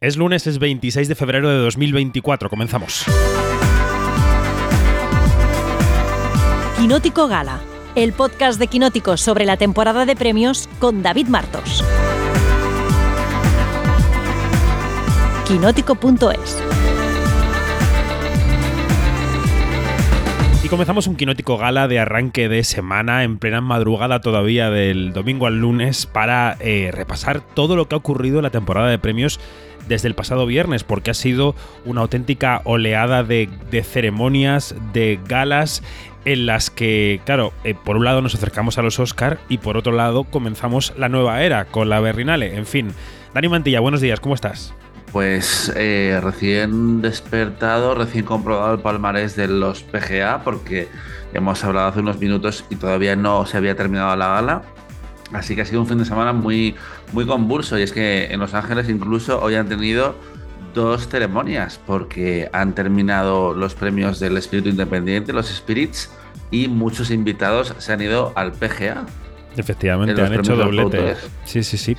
Es lunes, es 26 de febrero de 2024. Comenzamos. Quinótico Gala, el podcast de Quinótico sobre la temporada de premios con David Martos. Quinótico.es Y comenzamos un quinótico gala de arranque de semana en plena madrugada todavía del domingo al lunes para eh, repasar todo lo que ha ocurrido en la temporada de premios desde el pasado viernes, porque ha sido una auténtica oleada de, ceremonias, de galas, en las que, claro, eh, por un lado nos acercamos a los Oscar y por otro lado comenzamos la nueva era con la Berrinale. En fin, Dani Mantilla, buenos días, ¿cómo estás? Pues eh, recién despertado, recién comprobado el palmarés de los PGA, porque hemos hablado hace unos minutos y todavía no se había terminado la gala. Así que ha sido un fin de semana muy, muy convulso y es que en Los Ángeles incluso hoy han tenido dos ceremonias porque han terminado los premios del espíritu independiente, los Spirits, y muchos invitados se han ido al PGA. Efectivamente, han hecho doblete. sí, sí, sí.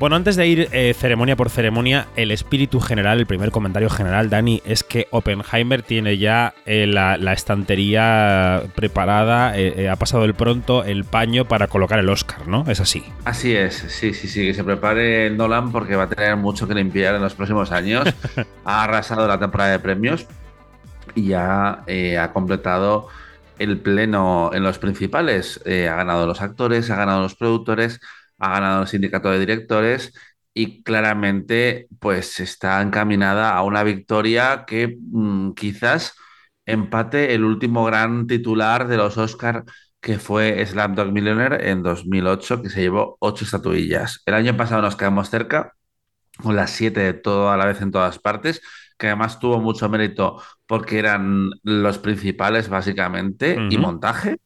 Bueno, antes de ir eh, ceremonia por ceremonia, el espíritu general, el primer comentario general, Dani, es que Oppenheimer tiene ya eh, la, estantería preparada, eh, ha pasado el pronto el paño para colocar el Oscar, ¿no? Es así. Así es, sí, sí, sí, que se prepare Nolan porque va a tener mucho que limpiar en los próximos años. ha arrasado la temporada de premios y ya ha completado el pleno en los principales. ha ganado los actores, ha ganado los productores ha ganado el sindicato de directores y claramente pues está encaminada a una victoria que mm, quizás empate el último gran titular de los Oscar que fue Slamdog Millionaire en 2008 que se llevó ocho estatuillas. El año pasado nos quedamos cerca con las siete de todo a la vez en todas partes que además tuvo mucho mérito porque eran los principales básicamente y montaje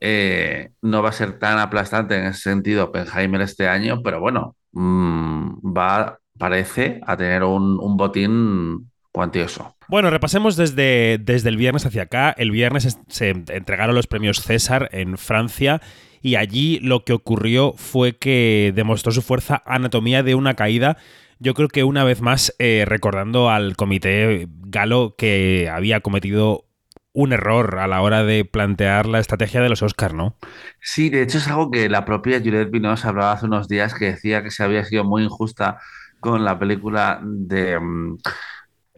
eh, no va a ser tan aplastante en ese sentido Oppenheimer este año, pero bueno, mm, va, parece, a tener un, botín cuantioso. Bueno, repasemos desde, desde el viernes hacia acá. El viernes se entregaron los premios César en Francia y allí lo que ocurrió fue que demostró su fuerza anatomía de una caída. Yo creo que una vez más eh, recordando al comité galo que había cometido un error a la hora de plantear la estrategia de los Oscars, ¿no? Sí, de hecho es algo que la propia Juliette Binoche hablaba hace unos días que decía que se había sido muy injusta con la película de mm,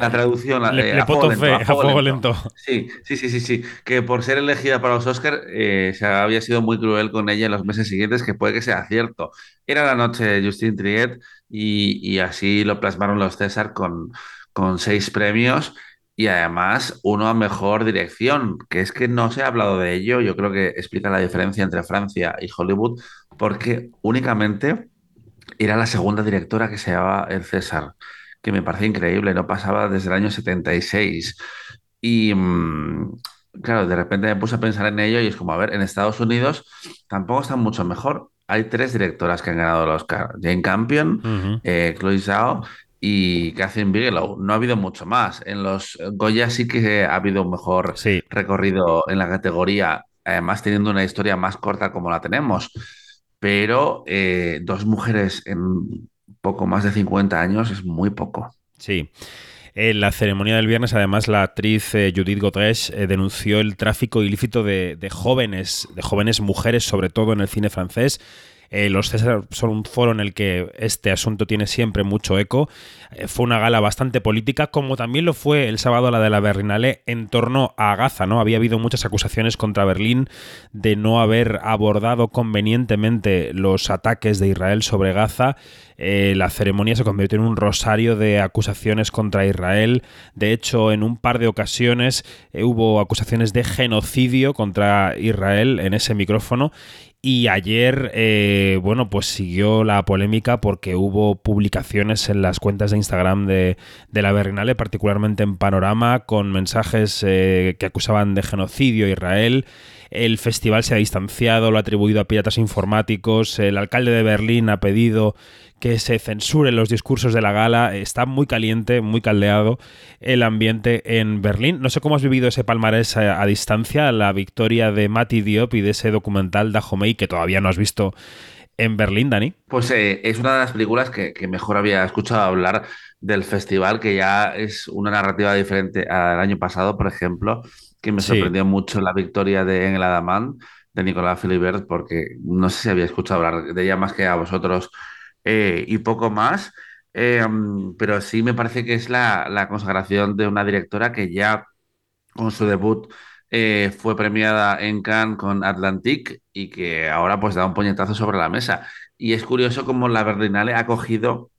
la traducción le, a, fuego lento, Sí, sí, sí, sí, sí. Que por ser elegida para los Oscars eh, se había sido muy cruel con ella en los meses siguientes, que puede que sea cierto. Era la noche de Justine Triet y, y así lo plasmaron los César con, con seis premios y además uno a mejor dirección, que es que no se ha hablado de ello, yo creo que explica la diferencia entre Francia y Hollywood, porque únicamente era la segunda directora que se llamaba el César, que me parece increíble, no pasaba desde el año 76. Y mm, claro, de repente me puse a pensar en ello y es como, a ver, en Estados Unidos tampoco están mucho mejor. Hay tres directoras que han ganado el Oscar, Jane Campion, eh, Chloe Zhao y Catherine Bigelow. No ha habido mucho más. En los Goya sí que ha habido un mejor recorrido en la categoría, además teniendo una historia más corta como la tenemos. Pero eh, dos mujeres en poco más de 50 años es muy poco. Sí. En la ceremonia del viernes, además, la actriz eh, Judith Godrèche eh, denunció el tráfico ilícito de, jóvenes, de jóvenes mujeres, sobre todo en el cine francés, eh, los César son un foro en el que este asunto tiene siempre mucho eco. Eh, fue una gala bastante política, como también lo fue el sábado la de la Berlinale en torno a Gaza, ¿no? Había habido muchas acusaciones contra Berlín de no haber abordado convenientemente los ataques de Israel sobre Gaza. Eh, la ceremonia se convirtió en un rosario de acusaciones contra Israel. De hecho, en un par de ocasiones hubo acusaciones de genocidio contra Israel en ese micrófono y ayer, eh, bueno, pues siguió la polémica porque hubo publicaciones en las cuentas de Instagram de, la Berrinale, particularmente en Panorama, con mensajes eh, que acusaban de genocidio a Israel. El festival se ha distanciado, lo ha atribuido a piratas informáticos. El alcalde de Berlín ha pedido que se censuren los discursos de la gala. Está muy caliente, muy caldeado el ambiente en Berlín. No sé cómo has vivido ese palmarés a, distancia, la victoria de Mati Diop y de ese documental Dahomey que todavía no has visto en Berlín, Dani? Pues eh, es una de las películas que, mejor había escuchado hablar del festival, que ya es una narrativa diferente al año pasado, por ejemplo, que me sorprendió mucho la victoria de Engel Adamant, de Nicolás Philibert, porque no sé si había escuchado hablar de ella más que a vosotros eh, y poco más. Eh, pero sí me parece que es la, la, consagración de una directora que ya con su debut eh, fue premiada en Cannes con Atlantic y que ahora pues da un puñetazo sobre la mesa. Y es curioso cómo la Berlinale ha cogido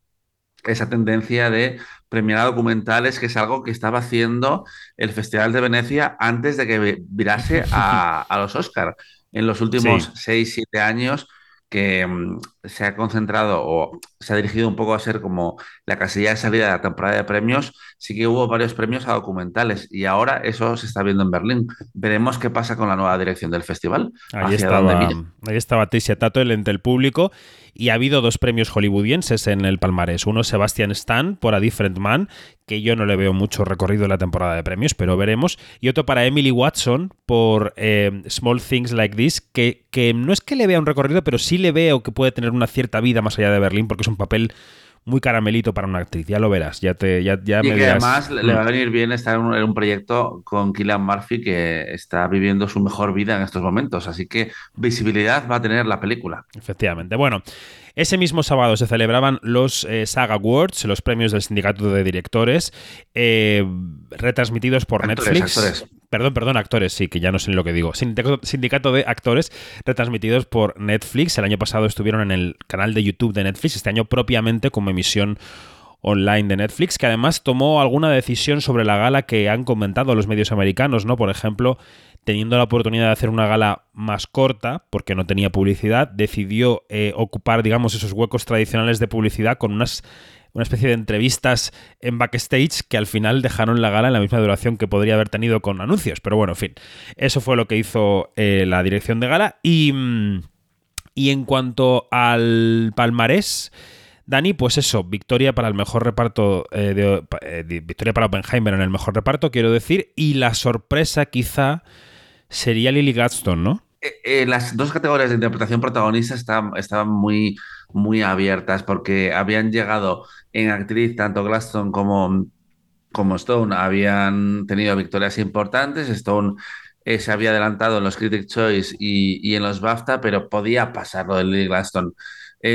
esa tendencia de premiar a documentales, que es algo que estaba haciendo el Festival de Venecia antes de que virase a, los Oscars. En los últimos 6, 7 años que mm, se ha concentrado o se ha dirigido un poco a ser como la casilla de salida de la temporada de premios, sí que hubo varios premios a documentales y ahora eso se está viendo en Berlín. Veremos qué pasa con la nueva dirección del festival. Ahí estaba, ahí estaba Tricia Tato, el ente del público, y ha habido dos premios hollywoodienses en el palmarés. Uno Sebastian Stan por A Different Man, que yo no le veo mucho recorrido en la temporada de premios, pero veremos. Y otro para Emily Watson por eh, Small Things Like This, que, que no es que le vea un recorrido, pero sí le veo que puede tener una cierta vida más allá de Berlín, porque es un papel muy caramelito para una actriz, ya lo verás, ya te ya, ya y que además le va a venir bien estar en un, proyecto con Killian Murphy que está viviendo su mejor vida en estos momentos, así que visibilidad va a tener la película. Efectivamente. Bueno, ese mismo sábado se celebraban los eh, Saga Awards, los premios del sindicato de directores, eh, retransmitidos por Netflix. Perdón, perdón, actores, sí, que ya no sé lo que digo. Sindicato de actores retransmitidos por Netflix. El año pasado estuvieron en el canal de YouTube de Netflix, este año propiamente como emisión online de Netflix, que además tomó alguna decisión sobre la gala que han comentado los medios americanos, ¿no? Por ejemplo, teniendo la oportunidad de hacer una gala más corta, porque no tenía publicidad, decidió eh, ocupar, digamos, esos huecos tradicionales de publicidad con unas una especie de entrevistas en backstage que al final dejaron la gala en la misma duración que podría haber tenido con anuncios. Pero bueno, en fin, eso fue lo que hizo eh, la dirección de gala. Y, mm, y en cuanto al palmarés, Dani, pues eso, victoria para el mejor reparto, de, victoria para Oppenheimer en el mejor reparto, quiero decir, y la sorpresa quizá sería Lily Gladstone, ¿no? Eh, eh, las dos categorías de interpretación protagonista estaban, muy, muy abiertas porque habían llegado en actriz tanto Gladstone como, como Stone, habían tenido victorias importantes. Stone eh, se había adelantado en los Critics' Choice y, en los BAFTA, pero podía pasar lo de Lily Gladstone.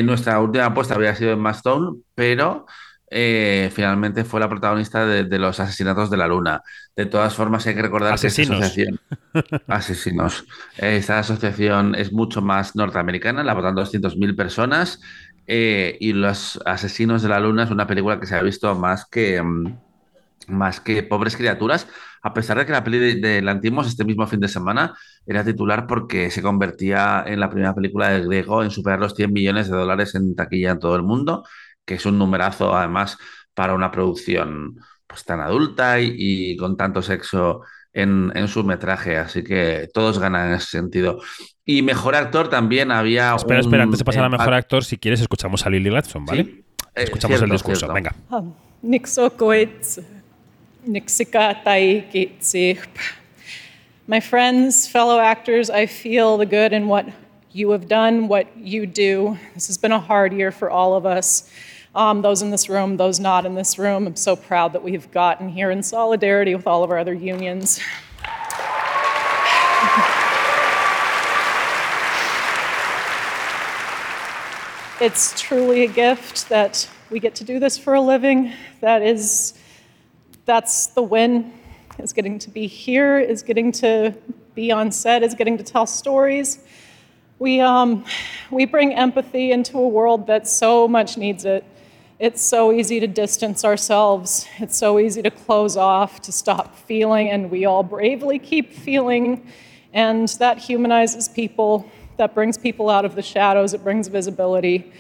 nuestra última apuesta había sido en Stone, pero eh, finalmente fue la protagonista de, los asesinatos de la luna. De todas formas, hay que recordar asesinos. que esta asociación, asesinos, esta asociación es mucho más norteamericana, la votan 200.000 personas eh, y Los asesinos de la luna es una película que se ha visto más que mm, más que pobres criaturas, a pesar de que la peli de, de Lantimos este mismo fin de semana era titular porque se convertía en la primera película de griego en superar los 100 millones de dólares en taquilla en todo el mundo que es un numerazo además para una producción pues tan adulta y, con tanto sexo en, su metraje, así que todos ganan en ese sentido. Y mejor actor también había. Espera, espera, antes de pasar a mejor actor, si quieres, escuchamos a Lily Gladstone, ¿vale? ¿Sí? Eh, escuchamos el discurso, venga. Um, My friends, fellow actors, I feel the good in what you have done, what you do. This has been a hard year for all of us. Um, those in this room, those not in this room. I'm so proud that we've gotten here in solidarity with all of our other unions. it's truly a gift that we get to do this for a living. That is, that's the win. Is getting to be here, is getting to be on set, is getting to tell stories. We, um, we bring empathy into a world that so much needs it. It's so easy to distance ourselves. It's so easy to close off, to stop feeling, and we all bravely keep feeling. And that humanizes people, that brings people out of the shadows, it brings visibility.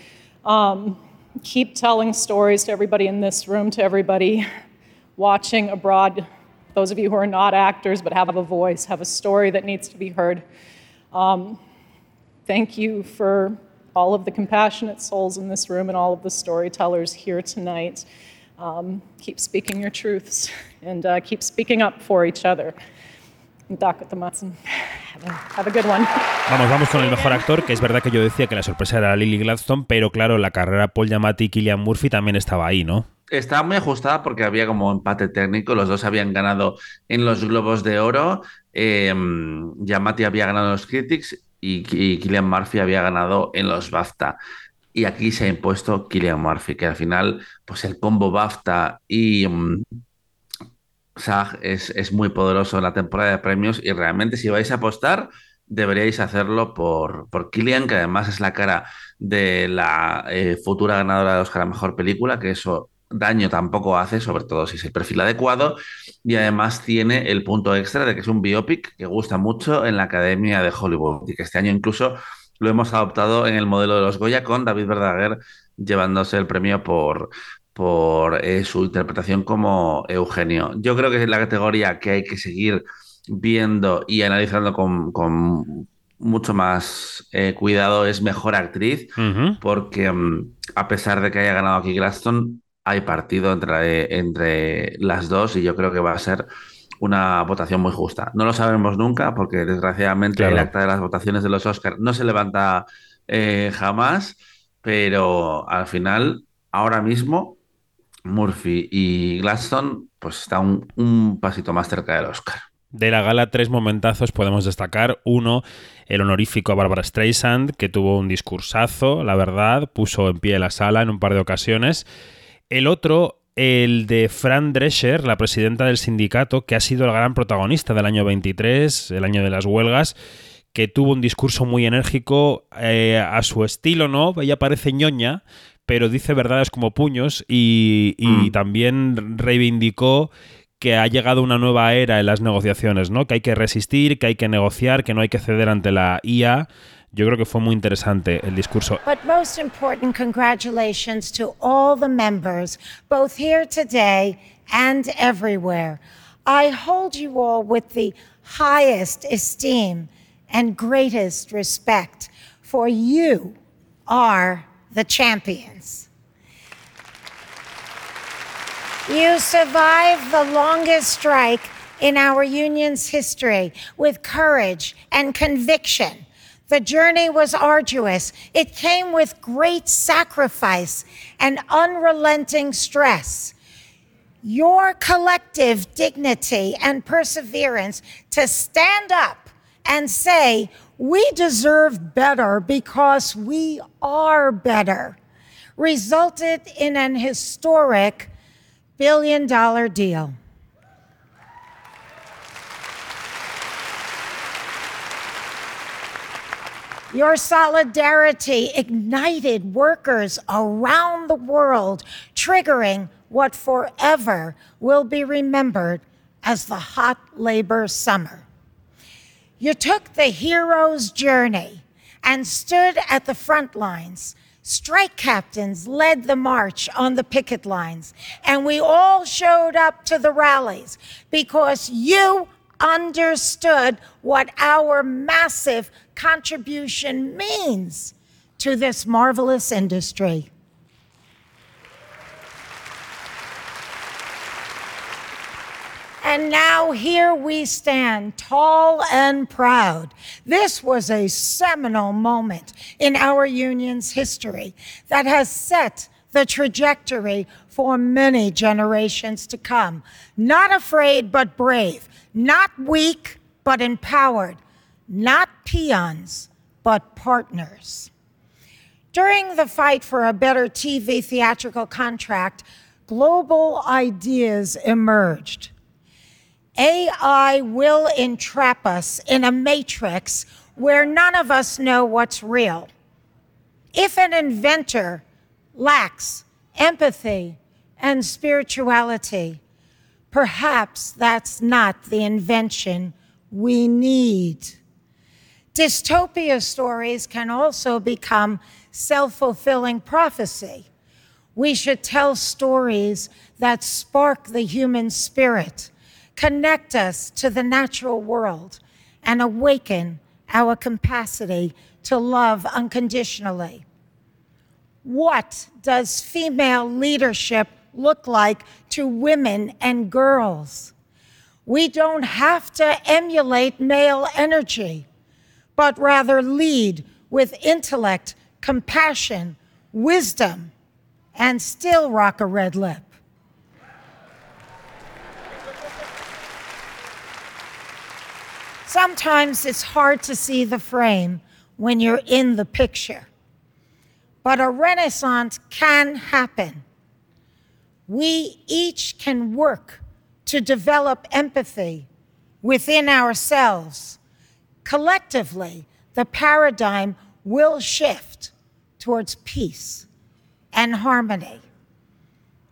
Um, keep telling stories to everybody in this room, to everybody watching abroad, those of you who are not actors but have a voice, have a story that needs to be heard. Um, thank you for all of the compassionate souls in this room and all of the storytellers here tonight. Um, keep speaking your truths and uh, keep speaking up for each other. Matson. Have a good one. Vamos, vamos con el mejor actor, que es verdad que yo decía que la sorpresa era Lily Gladstone, pero claro, la carrera Paul Giamatti y Killian Murphy también estaba ahí, ¿no? Estaba muy ajustada porque había como empate técnico, los dos habían ganado en los Globos de Oro, eh, Giamatti había ganado en los Critics y, Killian Murphy había ganado en los BAFTA. Y aquí se ha impuesto Killian Murphy, que al final, pues el combo BAFTA y um, SAG es, es, muy poderoso en la temporada de premios. Y realmente, si vais a apostar, deberíais hacerlo por, por Killian, que además es la cara de la eh, futura ganadora de Oscar a Mejor Película, que eso daño tampoco hace, sobre todo si es el perfil adecuado, y además tiene el punto extra de que es un biopic que gusta mucho en la Academia de Hollywood y que este año incluso lo hemos adoptado en el modelo de los Goya con David Verdaguer llevándose el premio por, por eh, su interpretación como Eugenio. Yo creo que es la categoría que hay que seguir viendo y analizando con, con mucho más eh, cuidado es mejor actriz, uh -huh. porque um, a pesar de que haya ganado aquí Glaston, hay partido entre, entre las dos y yo creo que va a ser una votación muy justa. No lo sabremos nunca porque desgraciadamente claro. el acta de las votaciones de los Oscars no se levanta eh, jamás, pero al final, ahora mismo, Murphy y Gladstone pues están un, un pasito más cerca del Oscar. De la gala, tres momentazos podemos destacar. Uno, el honorífico a Barbara Streisand, que tuvo un discursazo, la verdad, puso en pie la sala en un par de ocasiones. El otro, el de Fran Drescher, la presidenta del sindicato, que ha sido el gran protagonista del año 23, el año de las huelgas, que tuvo un discurso muy enérgico eh, a su estilo, ¿no? Ella parece ñoña, pero dice verdades como puños y, y mm. también reivindicó que ha llegado una nueva era en las negociaciones, ¿no? Que hay que resistir, que hay que negociar, que no hay que ceder ante la IA. Yo creo que fue muy interesante el discurso. But most important, congratulations to all the members, both here today and everywhere. I hold you all with the highest esteem and greatest respect, for you are the champions. You survived the longest strike in our union's history with courage and conviction. The journey was arduous. It came with great sacrifice and unrelenting stress. Your collective dignity and perseverance to stand up and say, we deserve better because we are better, resulted in an historic billion dollar deal. Your solidarity ignited workers around the world, triggering what forever will be remembered as the hot labor summer. You took the hero's journey and stood at the front lines. Strike captains led the march on the picket lines, and we all showed up to the rallies because you understood what our massive contribution means to this marvelous industry. And now here we stand, tall and proud. This was a seminal moment in our union's history that has set the trajectory for many generations to come. Not afraid, but brave. Not weak, but empowered. Not peons, but partners. During the fight for a better TV theatrical contract, global ideas emerged. AI will entrap us in a matrix where none of us know what's real. If an inventor lacks empathy and spirituality, perhaps that's not the invention we need. Dystopia stories can also become self fulfilling prophecy. We should tell stories that spark the human spirit connect us to the natural world, and awaken our capacity to love unconditionally. What does female leadership look like to women and girls? We don't have to emulate male energy, but rather lead with intellect, compassion, wisdom, and still rock a red lip. Sometimes it's hard to see the frame when you're in the picture. But a renaissance can happen. We each can work to develop empathy within ourselves. Collectively, the paradigm will shift towards peace and harmony.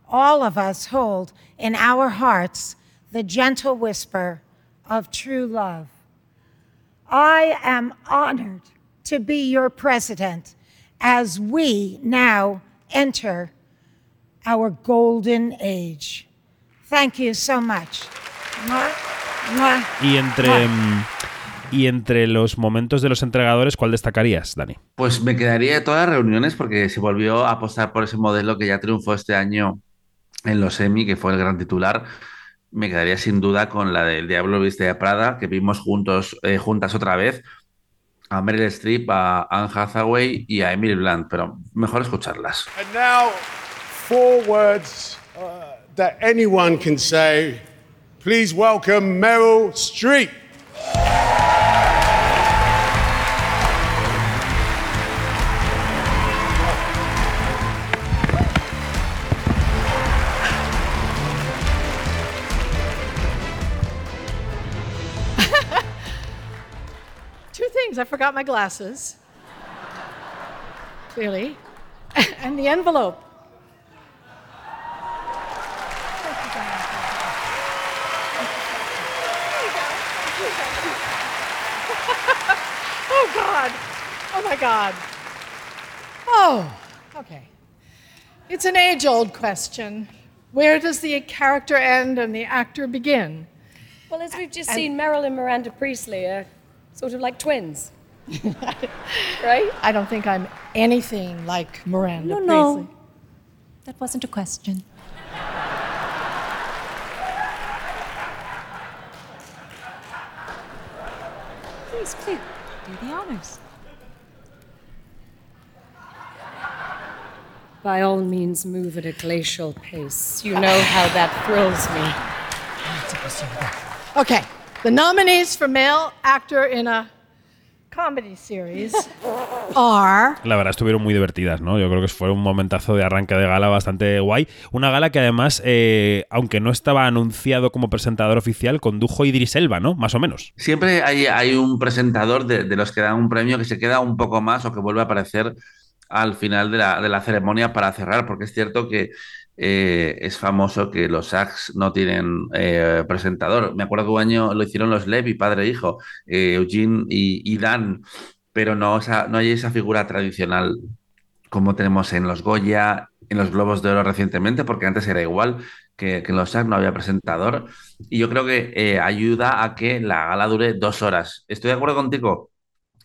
All of us hold in our hearts the gentle whisper of true love. I am honored to be your president as we now enter our golden age. Thank you so much. Y entre, y entre los momentos de los entregadores, ¿cuál destacarías, Dani? Pues me quedaría de todas las reuniones porque se volvió a apostar por ese modelo que ya triunfó este año en los Emmy, que fue el gran titular. Me quedaría sin duda con la del Diablo Viste de Prada, que vimos juntos, eh, juntas otra vez, a Meryl Streep, a Anne Hathaway y a Emily Blunt, pero mejor escucharlas. And now, four words uh, that anyone can say. Please welcome Meryl Streep. Things. I forgot my glasses. Clearly. and the envelope. oh, God. Oh, my God. Oh, okay. It's an age old question. Where does the character end and the actor begin? Well, as we've just seen, Meryl and Miranda Priestley are sort of like twins. right? I don't think I'm anything like Miranda No, no. Priestley. That wasn't a question. Please, please, do the honors. By all means, move at a glacial pace. You know how that thrills me. Okay, the nominees for male actor in a comedy series are La verdad estuvieron muy divertidas, ¿no? Yo creo que fue un momentazo de arranque de gala bastante guay. Una gala que además, eh, aunque no estaba anunciado como presentador oficial, condujo Idris Elba, ¿no? Más o menos. Siempre hay, hay un presentador de, de los que dan un premio que se queda un poco más o que vuelve a aparecer al final de la, de la ceremonia para cerrar, porque es cierto que eh, es famoso que los SAGs no tienen eh, presentador. Me acuerdo que un año lo hicieron los Levy, padre e hijo, eh, Eugene y, y Dan, pero no, no hay esa figura tradicional como tenemos en los Goya, en los Globos de Oro recientemente, porque antes era igual que, que en los SAG no había presentador. Y yo creo que eh, ayuda a que la gala dure dos horas. Estoy de acuerdo contigo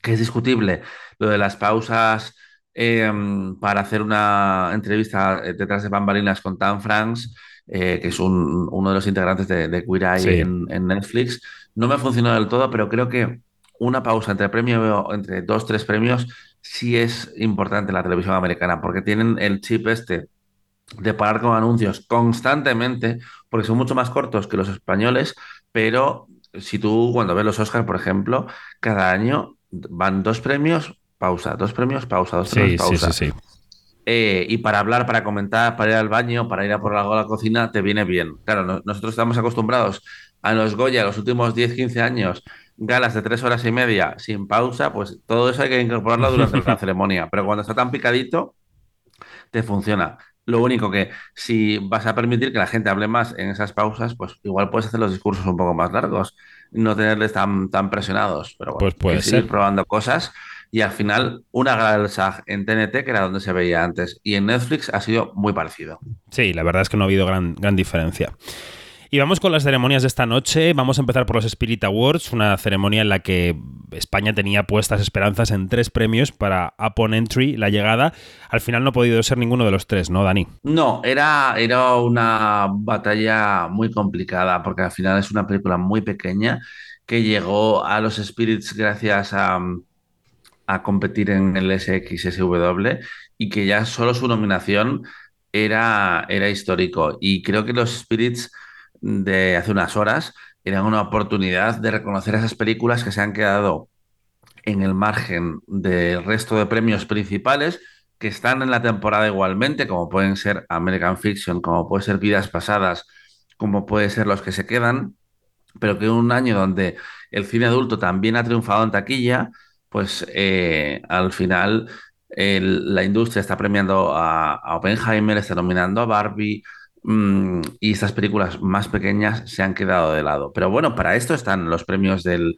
que es discutible lo de las pausas eh, para hacer una entrevista eh, detrás de bambalinas con Dan Franks, eh, que es un- uno de los integrantes de, de Queer Eye Sí. en, en Netflix. No me ha funcionado del todo, pero creo que una pausa entre premio, entre dos, tres premios, sí es importante en la televisión americana, porque tienen el chip este de parar con anuncios constantemente, porque son mucho más cortos que los españoles, pero si tú cuando ves los Oscars, por ejemplo, cada año van dos premios, pausa, dos premios, pausa, dos premios, sí, pausa. sí, sí. Eh, y para hablar, para comentar, para ir al baño, para ir a por algo a la cocina, te viene bien. Claro, no- nosotros estamos acostumbrados a los Goya los últimos 10, 15 años, galas de tres horas y media sin pausa, pues todo eso hay que incorporarlo durante la ceremonia. Pero cuando está tan picadito, te funciona. Lo único que si vas a permitir que la gente hable más en esas pausas, pues igual puedes hacer los discursos un poco más largos, no tenerles tan, tan presionados. Pero bueno, Pues puede seguir probando cosas. Y al final, una gala del SAG en TNT, que era donde se veía antes, y en Netflix ha sido muy parecido. Sí, la verdad es que no ha habido gran, gran diferencia. Y vamos con las ceremonias de esta noche. Vamos a empezar por los Spirit Awards, una ceremonia en la que España tenía puestas esperanzas en tres premios para Upon Entry, la llegada. Al final no ha podido ser ninguno de los tres, ¿no, Dani? No, era, era una batalla muy complicada porque al final es una película muy pequeña que llegó a los Spirits gracias a, a competir en el SXSW y que ya solo su nominación era, era histórico. Y creo que los Spirits de hace unas horas eran una oportunidad de reconocer esas películas que se han quedado en el margen del resto de premios principales que están en la temporada igualmente, como pueden ser American Fiction, como puede ser Vidas Pasadas, como puede ser Los que se quedan, pero que un año donde el cine adulto también ha triunfado en taquilla, pues eh, al final la industria está premiando a, a Oppenheimer, está nominando a Barbie, Mm, y estas películas más pequeñas se han quedado de lado. Pero bueno, para esto están los premios del,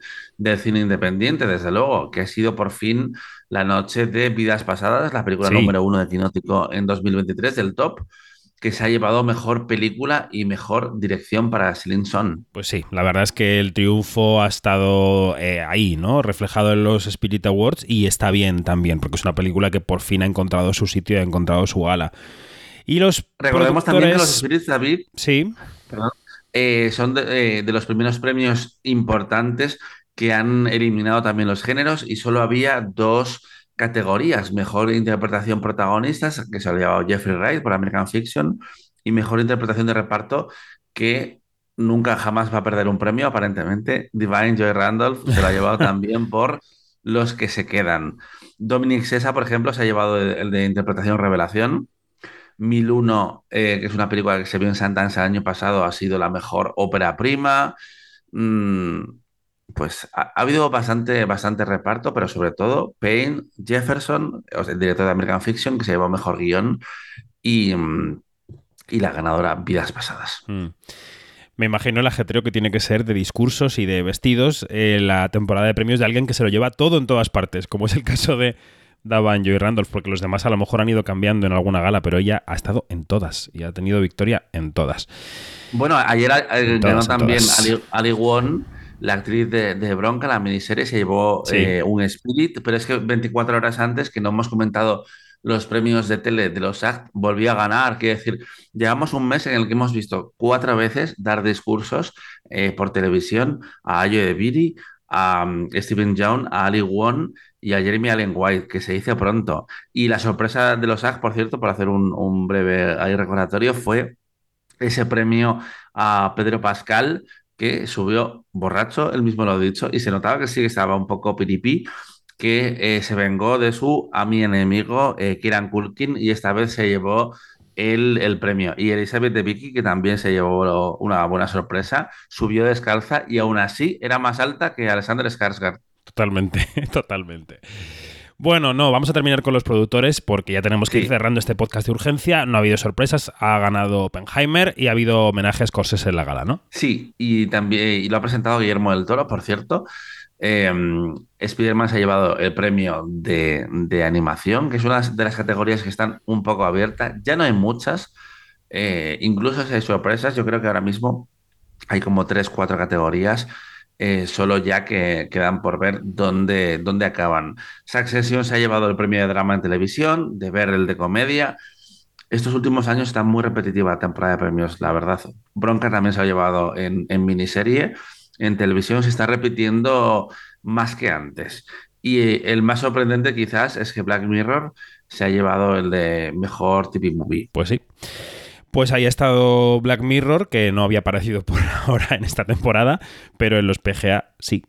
cine independiente, desde luego, que ha sido por fin la noche de Vidas Pasadas, la película número uno de Quinótico en 2023 del top que se ha llevado mejor película y mejor dirección para Celine Son. Pues sí, la verdad es que el triunfo ha estado eh, ahí, ¿no? Reflejado en los Spirit Awards y está bien también, porque es una película que por fin ha encontrado su sitio y ha encontrado su gala. Y los Recordemos también que los Spirits, David, sí. Eh, son eh, de, los primeros premios importantes que han eliminado también los géneros y solo había dos categorías, mejor interpretación protagonistas, que se ha llevado Jeffrey Wright por American Fiction, y mejor interpretación de reparto, que nunca jamás va a perder un premio, aparentemente. Divine Joy Randolph se lo ha llevado también por Los que se quedan. Dominic Sessa, por ejemplo, se ha llevado el de interpretación revelación. 1001, eh, que es una película que se vio en Sundance el año pasado, ha sido la mejor ópera prima. Mm, pues ha, habido bastante, bastante reparto, pero sobre todo Payne Jefferson, el director de American Fiction, que se llevó mejor guion, y, mm, y la ganadora Vidas Pasadas. Mm. Me imagino el ajetreo que tiene que ser de discursos y de vestidos eh, la temporada de premios de alguien que se lo lleva todo en todas partes, como es el caso de daban Joy Randolph, porque los demás a lo mejor han ido cambiando en alguna gala, pero ella ha estado en todas y ha tenido victoria en todas. Bueno, ayer eh, ganó también Ali, Won, la actriz de, Bronca, la miniserie, se llevó eh, un Spirit, pero es que 24 horas antes, que no hemos comentado los premios de tele de los ACT, volvió a ganar. Quiere decir, llevamos un mes en el que hemos visto cuatro veces dar discursos eh, por televisión a Ayo Ebiri, a um, Stephen Young, a Ali Won y a Jeremy Allen White, que se dice pronto. Y la sorpresa de los SAG, por cierto, por hacer un, breve ahí recordatorio, fue ese premio a Pedro Pascal, que subió borracho, él mismo lo ha dicho, y se notaba que sí que estaba un poco piripí, que eh, se vengó de su a mi enemigo, eh, Kieran Culkin, y esta vez se llevó el, el, premio. Y Elizabeth de Vicky, que también se llevó una buena sorpresa, subió descalza y aún así era más alta que Alexander Skarsgård. Totalmente, totalmente. Bueno, no, vamos a terminar con los productores porque ya tenemos que ir cerrando este podcast de urgencia. No ha habido sorpresas, ha ganado Oppenheimer y ha habido homenaje a Scorsese en la gala, ¿no? Sí, y también y lo ha presentado Guillermo del Toro, por cierto. Eh, Spider-Man se ha llevado el premio de, animación, que es una de las categorías que están un poco abiertas. Ya no hay muchas, eh, incluso si hay sorpresas, yo creo que ahora mismo hay como tres, cuatro categorías eh, solo ya que quedan por ver dónde, dónde acaban. Succession se ha llevado el premio de drama en televisión, de ver el de comedia. Estos últimos años está muy repetitiva la temporada de premios, la verdad. Bronca también se ha llevado en, en miniserie. En televisión se está repitiendo más que antes. Y eh, el más sorprendente quizás es que Black Mirror se ha llevado el de mejor TV movie. Pues sí. Pues ahí ha estado Black Mirror, que no había aparecido por ahora en esta temporada, pero en los PGA sí.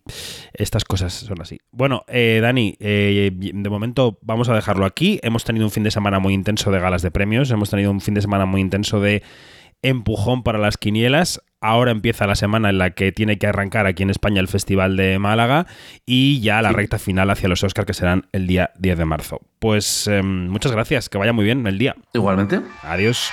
Estas cosas son así. Bueno, eh, Dani, eh, de momento vamos a dejarlo aquí. Hemos tenido un fin de semana muy intenso de galas de premios, hemos tenido un fin de semana muy intenso de empujón para las quinielas. Ahora empieza la semana en la que tiene que arrancar aquí en España el Festival de Málaga y ya la recta final hacia los Oscars que serán el día 10 de marzo. Pues em, muchas gracias, que vaya muy bien el día. Igualmente. Adiós.